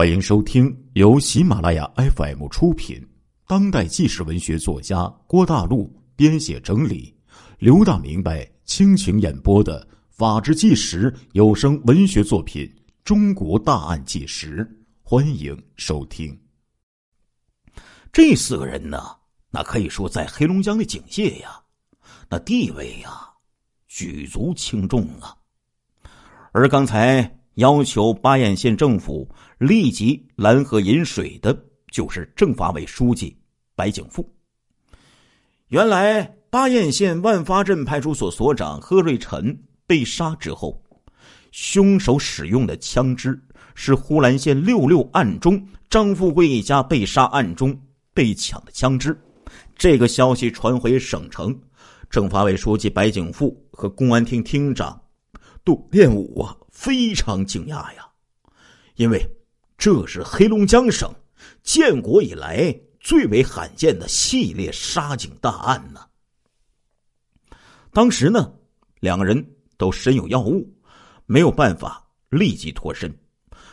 欢迎收听由喜马拉雅 FM 出品、当代纪实文学作家郭大陆编写整理、刘大明白倾情演播的《法制纪实》有声文学作品《中国大案纪实》，欢迎收听。这四个人呢，那可以说在黑龙江的警界呀，那地位呀，举足轻重啊。而刚才。要求巴彦县政府立即拦河引水的，就是政法委书记白景富。原来巴彦县万发镇派出所所长贺瑞臣被杀之后，凶手使用的枪支是呼兰县六六案中张富贵一家被杀案中被抢的枪支。这个消息传回省城，政法委书记白景富和公安厅厅长杜练武啊。非常惊讶呀，因为这是黑龙江省建国以来最为罕见的系列杀警大案呢。当时呢，两个人都身有要务，没有办法立即脱身。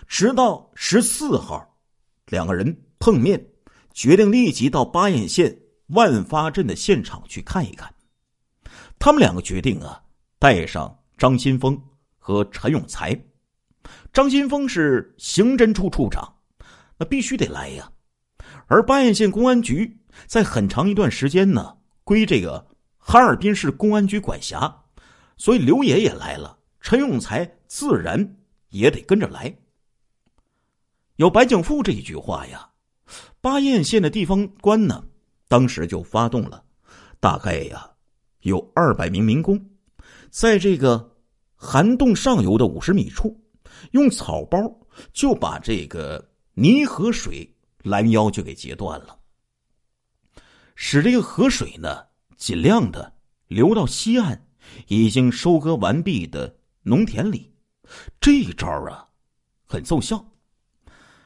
直到十四号，两个人碰面，决定立即到巴彦县万发镇的现场去看一看。他们两个决定啊，带上张新峰。和陈永才，张新峰是刑侦处处长，那必须得来呀。而巴彦县公安局在很长一段时间呢，归这个哈尔滨市公安局管辖，所以刘爷也来了，陈永才自然也得跟着来。有白景富这一句话呀，巴彦县的地方官呢，当时就发动了，大概呀有二百名民工，在这个。涵洞上游的五十米处，用草包就把这个泥河水拦腰就给截断了，使这个河水呢尽量的流到西岸已经收割完毕的农田里。这一招啊很奏效。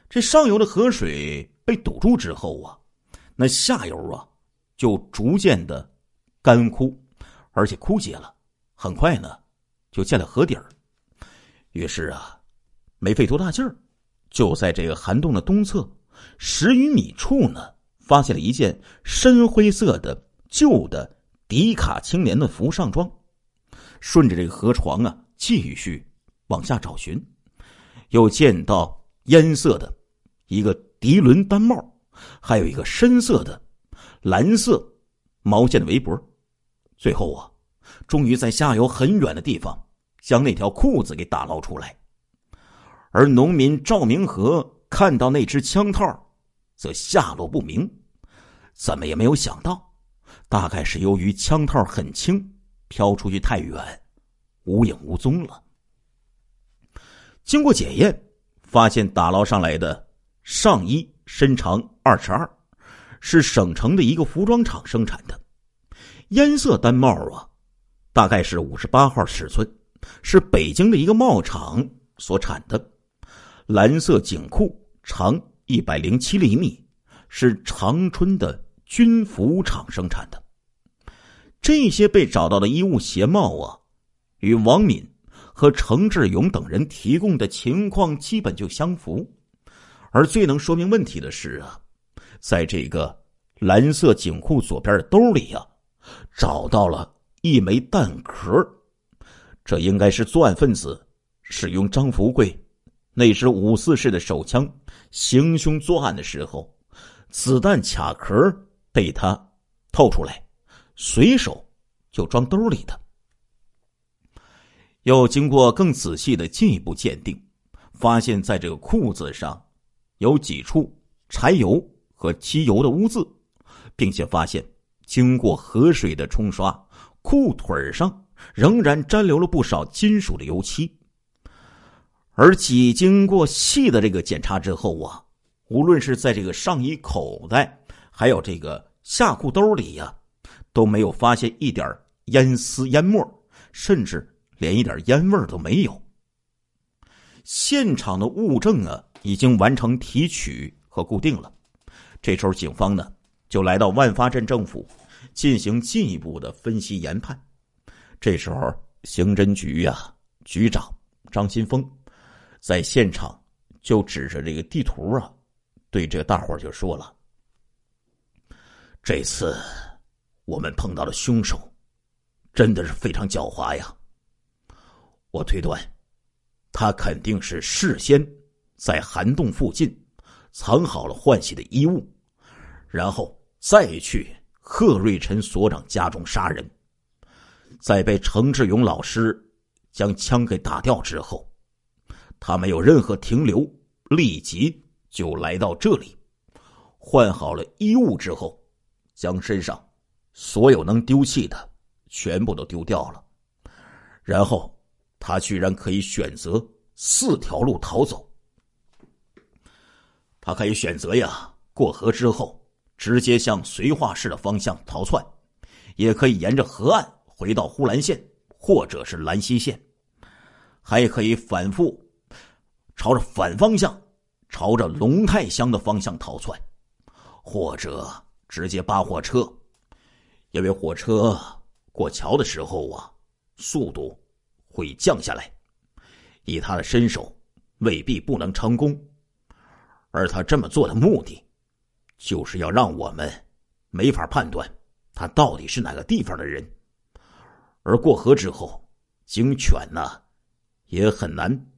这上游的河水被堵住之后啊，那下游啊就逐渐的干枯，而且枯竭了。很快呢。就见了河底儿，于是啊，没费多大劲儿，就在这个涵洞的东侧十余米处呢，发现了一件深灰色的旧的迪卡青年的服上装。顺着这个河床啊，继续往下找寻，又见到烟色的一个涤纶单帽，还有一个深色的蓝色毛线的围脖。最后啊。终于在下游很远的地方将那条裤子给打捞出来，而农民赵明和看到那只枪套，则下落不明，怎么也没有想到，大概是由于枪套很轻，飘出去太远，无影无踪了。经过检验，发现打捞上来的上衣身长二尺二，是省城的一个服装厂生产的，烟色单帽啊。大概是五十八号尺寸，是北京的一个帽厂所产的。蓝色警裤长一百零七厘米，是长春的军服厂生产的。这些被找到的衣物鞋帽啊，与王敏和程志勇等人提供的情况基本就相符。而最能说明问题的是啊，在这个蓝色警裤左边的兜里啊，找到了。一枚弹壳，这应该是作案分子使用张福贵那支五四式的手枪行凶作案的时候，子弹卡壳被他透出来，随手就装兜里的。又经过更仔细的进一步鉴定，发现在这个裤子上有几处柴油和机油的污渍，并且发现经过河水的冲刷。裤腿上仍然沾留了不少金属的油漆，而几经过细的这个检查之后啊，无论是在这个上衣口袋，还有这个下裤兜里呀，都没有发现一点烟丝烟沫，甚至连一点烟味都没有。现场的物证啊，已经完成提取和固定了。这时候，警方呢就来到万发镇政府。进行进一步的分析研判。这时候，刑侦局呀局长张新峰在现场就指着这个地图啊，对这个大伙就说了：“这次我们碰到的凶手，真的是非常狡猾呀。我推断，他肯定是事先在涵洞附近藏好了换洗的衣物，然后再去贺瑞辰所长家中杀人。在被程志勇老师将枪给打掉之后。”他没有任何停留，立即就来到这里，换好了衣物之后，将身上所有能丢弃的全部都丢掉了。然后他居然可以选择四条路逃走。他可以选择呀，过河之后直接向绥化市的方向逃窜，也可以沿着河岸回到呼兰县或者是兰溪县，还可以反复。朝着反方向，朝着龙泰乡的方向逃窜，或者直接扒火车，因为火车过桥的时候啊，速度会降下来，以他的身手，未必不能成功。而他这么做的目的，就是要让我们没法判断他到底是哪个地方的人。而过河之后，警犬呢，也很难。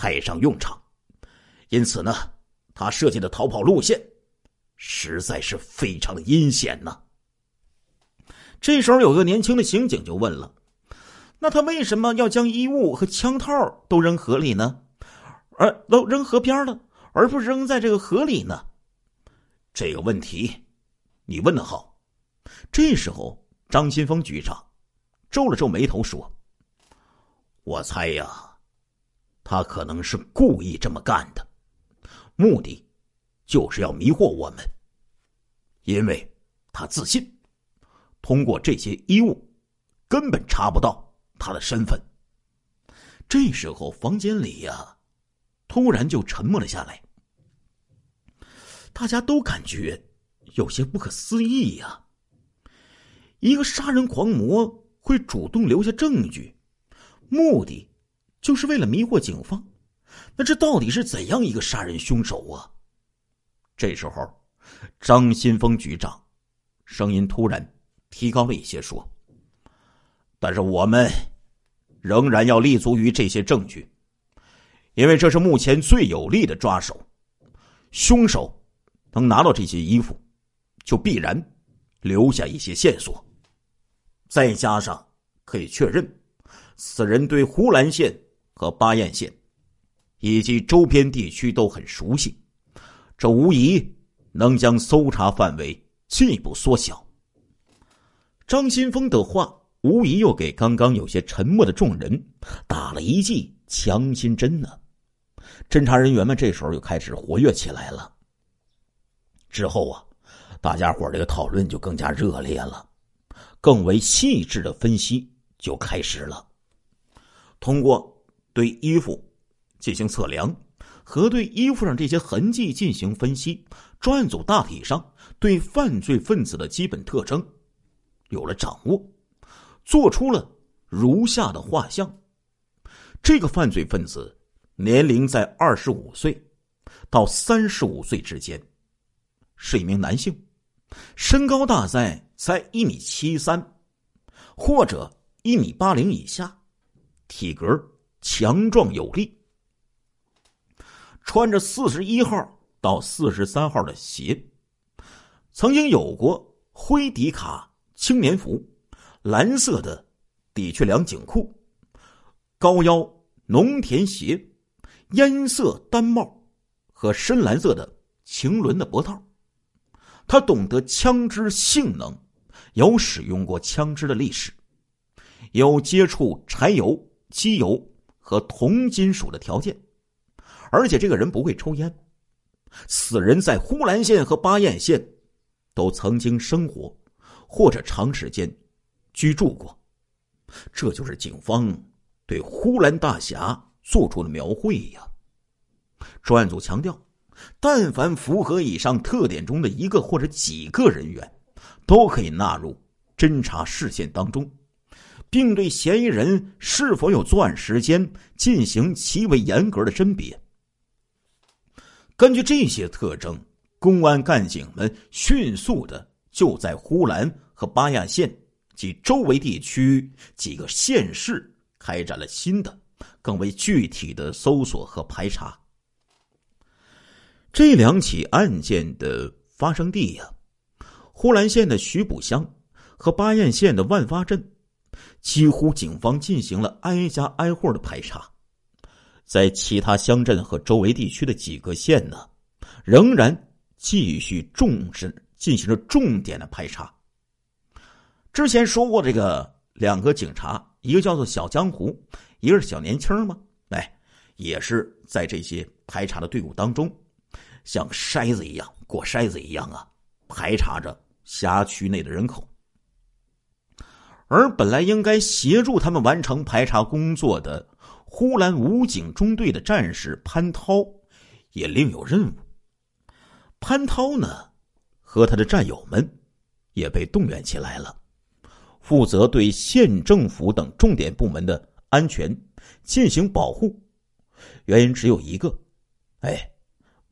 派上用场，因此呢，他设计的逃跑路线实在是非常的阴险呢。这时候，有个年轻的刑警就问了：“那他为什么要将衣物和枪套都扔河里呢？而都扔河边了，而不扔在这个河里呢？”这个问题你问的好。这时候，张新峰局长皱了皱眉头说：“我猜呀。”他可能是故意这么干的，目的就是要迷惑我们，因为他自信，通过这些衣物根本查不到他的身份。这时候，房间里呀，突然就沉默了下来，大家都感觉有些不可思议呀。一个杀人狂魔会主动留下证据，目的。就是为了迷惑警方，那这到底是怎样一个杀人凶手啊？这时候，张新峰局长声音突然提高了一些，说：“但是我们仍然要立足于这些证据，因为这是目前最有力的抓手。凶手能拿到这些衣服，就必然留下一些线索，再加上可以确认此人对呼兰县。”和巴彦县，以及周边地区都很熟悉，这无疑能将搜查范围进一步缩小。张新峰的话，无疑又给刚刚有些沉默的众人打了一剂强心针呢。侦查人员们这时候又开始活跃起来了。之后啊，大家伙这个讨论就更加热烈了，更为细致的分析就开始了，通过。对衣服进行测量，和对衣服上这些痕迹进行分析，专案组大体上对犯罪分子的基本特征有了掌握，做出了如下的画像：这个犯罪分子年龄在二十五岁到三十五岁之间，是一名男性，身高大概在一米七三或者一米八零以下，体格。强壮有力，穿着四十一号到四十三号的鞋，曾经有过灰迪卡青年服、蓝色的的确良紧裤、高腰农田鞋、烟色单帽和深蓝色的晴纶的脖套。他懂得枪支性能，有使用过枪支的历史，有接触柴油、机油。和铜金属的条件，而且这个人不会抽烟。此人在呼兰县和巴彦县都曾经生活或者长时间居住过，这就是警方对呼兰大侠做出的描绘呀。专案组强调，但凡符合以上特点中的一个或者几个人员，都可以纳入侦查视线当中。并对嫌疑人是否有作案时间进行极为严格的甄别。根据这些特征，公安干警们迅速的就在呼兰和巴亚县及周围地区几个县市开展了新的、更为具体的搜索和排查。这两起案件的发生地呀，呼兰县的徐浦乡和巴彦县的万发镇，几乎警方进行了挨家挨户的排查。在其他乡镇和周围地区的几个县呢，仍然继续重视进行着重点的排查。之前说过，这个两个警察，一个叫做小江湖，一个是小年轻嘛，哎，也是在这些排查的队伍当中。像筛子一样过筛子一样啊，排查着辖区内的人口。而本来应该协助他们完成排查工作的呼兰武警中队的战士潘涛，也另有任务。潘涛呢，和他的战友们也被动员起来了，负责对县政府等重点部门的安全进行保护。原因只有一个，哎。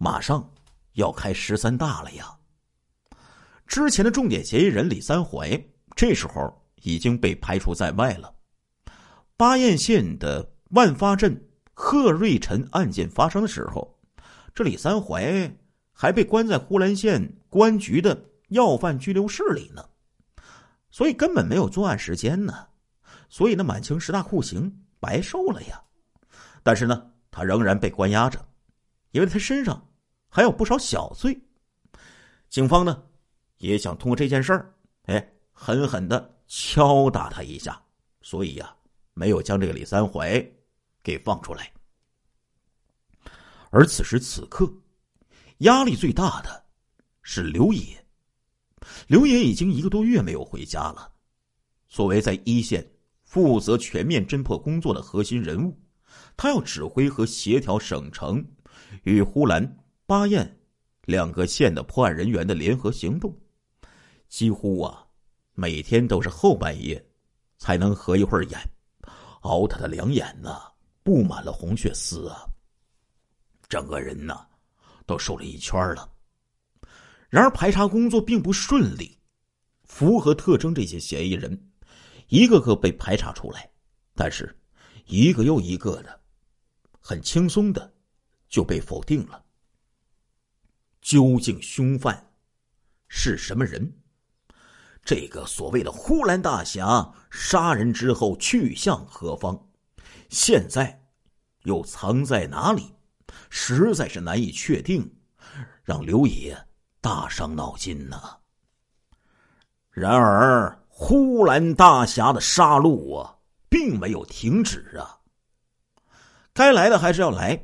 马上要开十三大了呀！之前的重点嫌疑人李三怀，这时候已经被排除在外了。巴彦县的万发镇贺瑞臣案件发生的时候，这李三怀还被关在呼兰县公安局的要犯拘留室里呢，所以根本没有作案时间呢。所以那满清十大酷刑白受了呀！但是呢，他仍然被关押着，因为他身上。还有不少小罪，警方呢也想通过这件事儿，哎，狠狠的敲打他一下，所以呀，没有将这个李三怀给放出来。而此时此刻，压力最大的是刘野。刘野已经一个多月没有回家了。作为在一线负责全面侦破工作的核心人物，他要指挥和协调省城与呼兰。巴彦两个县的破案人员的联合行动，几乎啊每天都是后半夜才能合一会儿眼，熬他的两眼呢布满了红血丝啊，整个人呢都瘦了一圈了。然而排查工作并不顺利，符合特征这些嫌疑人一个个被排查出来，但是一个又一个的很轻松的就被否定了。究竟凶犯是什么人？这个所谓的呼兰大侠杀人之后去向何方？现在又藏在哪里？实在是难以确定，让刘野大伤脑筋呢。然而，呼兰大侠的杀戮啊，并没有停止啊。该来的还是要来。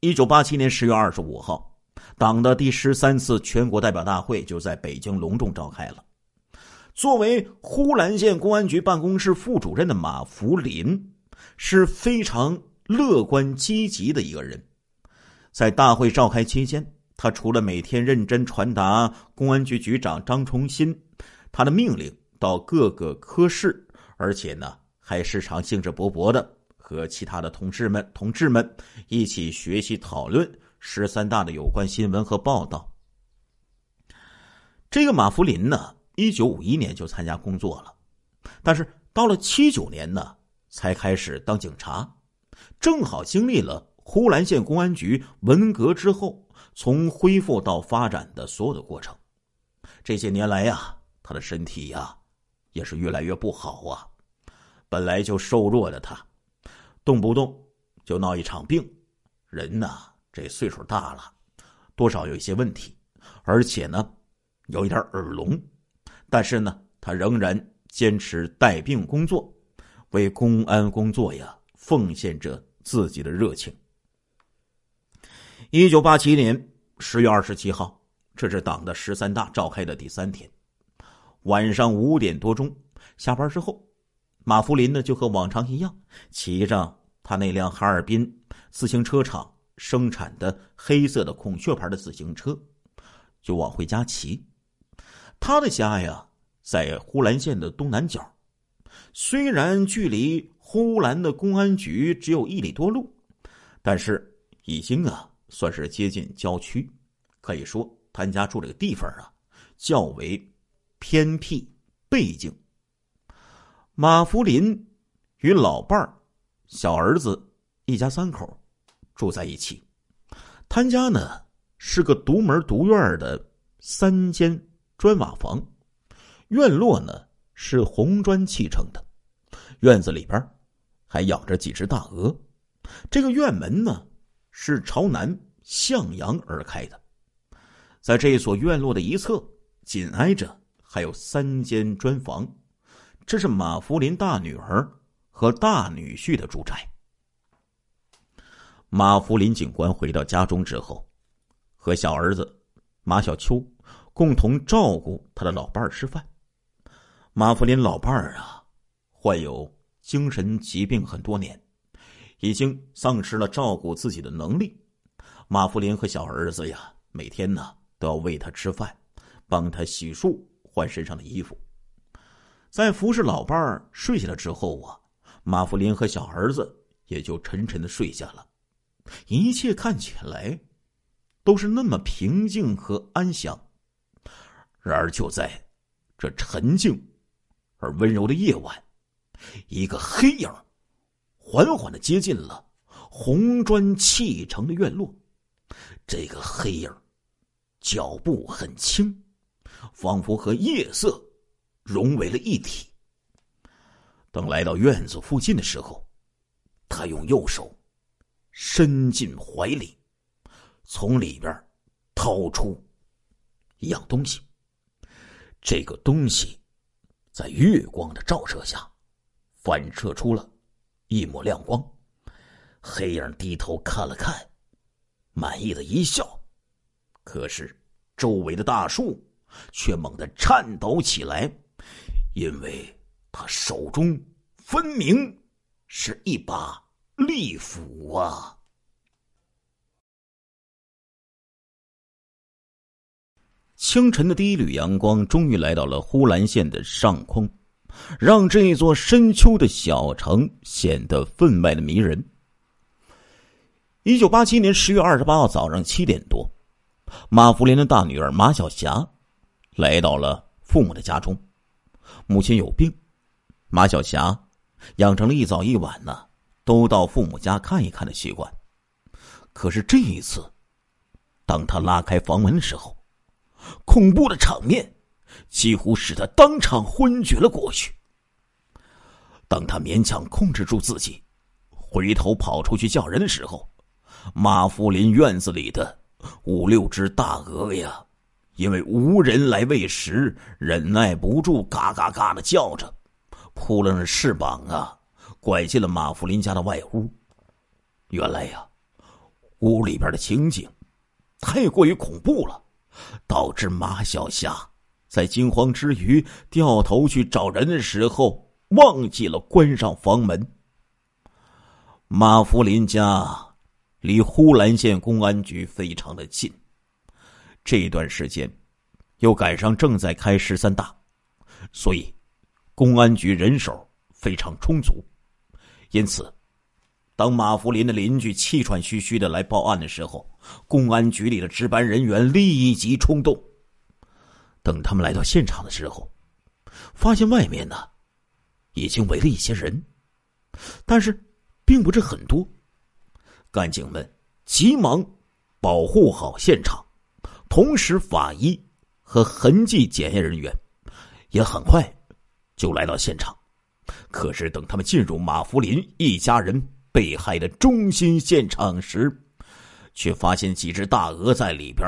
一九八七年十月二十五号。党的第十三次全国代表大会就在北京隆重召开了。作为呼兰县公安局办公室副主任的马福林，是非常乐观积极的一个人。在大会召开期间，他除了每天认真传达公安局局长张崇新他的命令到各个科室，而且呢，还时常兴致勃勃的和其他的同事们、同志们一起学习讨论。十三大的有关新闻和报道。这个马福林呢，一九五一年就参加工作了，但是到了七九年呢，才开始当警察，正好经历了呼兰县公安局文革之后从恢复到发展的所有的过程。这些年来呀，他的身体呀，也是越来越不好啊。本来就瘦弱的他，动不动就闹一场病，人呐。这岁数大了，多少有一些问题，而且呢，有一点耳聋，但是呢，他仍然坚持带病工作，为公安工作呀奉献着自己的热情。一九八七年十月二十七号，这是党的十三大召开的第三天，晚上五点多钟下班之后，马福林呢就和往常一样，骑着他那辆哈尔滨自行车厂。生产的黑色的孔雀牌的自行车，就往回家骑。他的家呀，在呼兰县的东南角，虽然距离呼兰的公安局只有一里多路，但是已经啊算是接近郊区，可以说他家住这个地方啊，较为偏僻背景。马福林与老伴儿、小儿子一家三口住在一起。他家呢是个独门独院的三间砖瓦房，院落呢是红砖砌成的，院子里边还养着几只大鹅。这个院门呢是朝南向阳而开的，在这所院落的一侧，紧挨着还有三间砖房，这是马福林大女儿和大女婿的住宅。马福林警官回到家中之后，和小儿子马小秋共同照顾他的老伴儿吃饭。马福林老伴儿啊，患有精神疾病很多年，已经丧失了照顾自己的能力。马福林和小儿子呀，每天呢都要喂他吃饭，帮他洗漱、换身上的衣服。在服侍老伴儿睡下了之后啊，马福林和小儿子也就沉沉的睡下了。一切看起来都是那么平静和安详，然而就在这沉静而温柔的夜晚，一个黑影缓缓的接近了红砖砌成的院落。这个黑影脚步很轻，仿佛和夜色融为了一体。等来到院子附近的时候，他用右手。伸进怀里，从里边掏出一样东西。这个东西在月光的照射下，反射出了一抹亮光。黑影低头看了看，满意的一笑。可是周围的大树却猛地颤抖起来，因为他手中分明是一把。利斧啊！清晨的第一缕阳光终于来到了呼兰县的上空，让这座深秋的小城显得分外的迷人。一九八七年十月二十八号早上七点多，马福林的大女儿马小霞来到了父母的家中，母亲有病，马小霞养成了一早一晚呢。都到父母家看一看的习惯，可是这一次，当他拉开房门的时候，恐怖的场面几乎使他当场昏厥了过去。当他勉强控制住自己，回头跑出去叫人的时候，马福林院子里的五六只大鹅呀，因为无人来喂食，忍耐不住，嘎嘎嘎的叫着，扑棱着翅膀啊。拐进了马福林家的外屋。原来呀，屋里边的情景太过于恐怖了，导致马小霞在惊慌之余掉头去找人的时候，忘记了关上房门。马福林家离呼兰县公安局非常的近，这段时间又赶上正在开十三大，所以公安局人手非常充足。因此，当马福林的邻居气喘吁吁的来报案的时候，公安局里的值班人员立即冲动。等他们来到现场的时候，发现外面呢已经围了一些人，但是并不是很多。干警们急忙保护好现场，同时法医和痕迹检验人员也很快就来到现场。可是，等他们进入马福林一家人被害的中心现场时，却发现几只大鹅在里边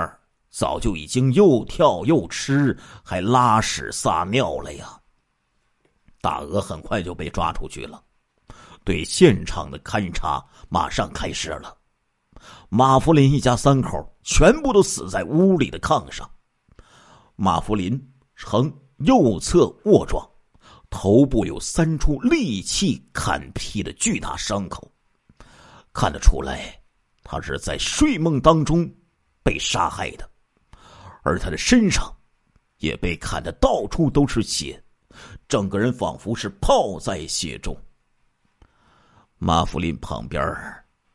早就已经又跳又吃，还拉屎撒尿了呀。大鹅很快就被抓出去了，对现场的勘查马上开始了。马福林一家三口全部都死在屋里的炕上，马福林呈右侧卧状。头部有三处利器砍劈的巨大伤口，看得出来，他是在睡梦当中被杀害的，而他的身上也被砍得到处都是血，整个人仿佛是泡在血中。马福林旁边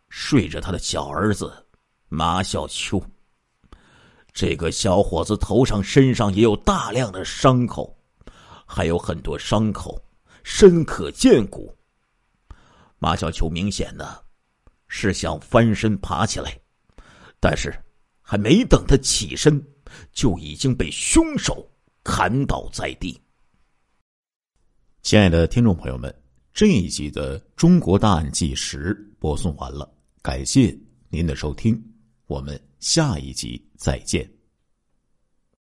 睡着他的小儿子马小秋。这个小伙子头上、身上也有大量的伤口，还有很多伤口深可见骨。马小秋明显的是想翻身爬起来，但是还没等他起身，就已经被凶手砍倒在地。亲爱的听众朋友们，这一集的《中国大案纪实》播送完了，感谢您的收听，我们下一集再见。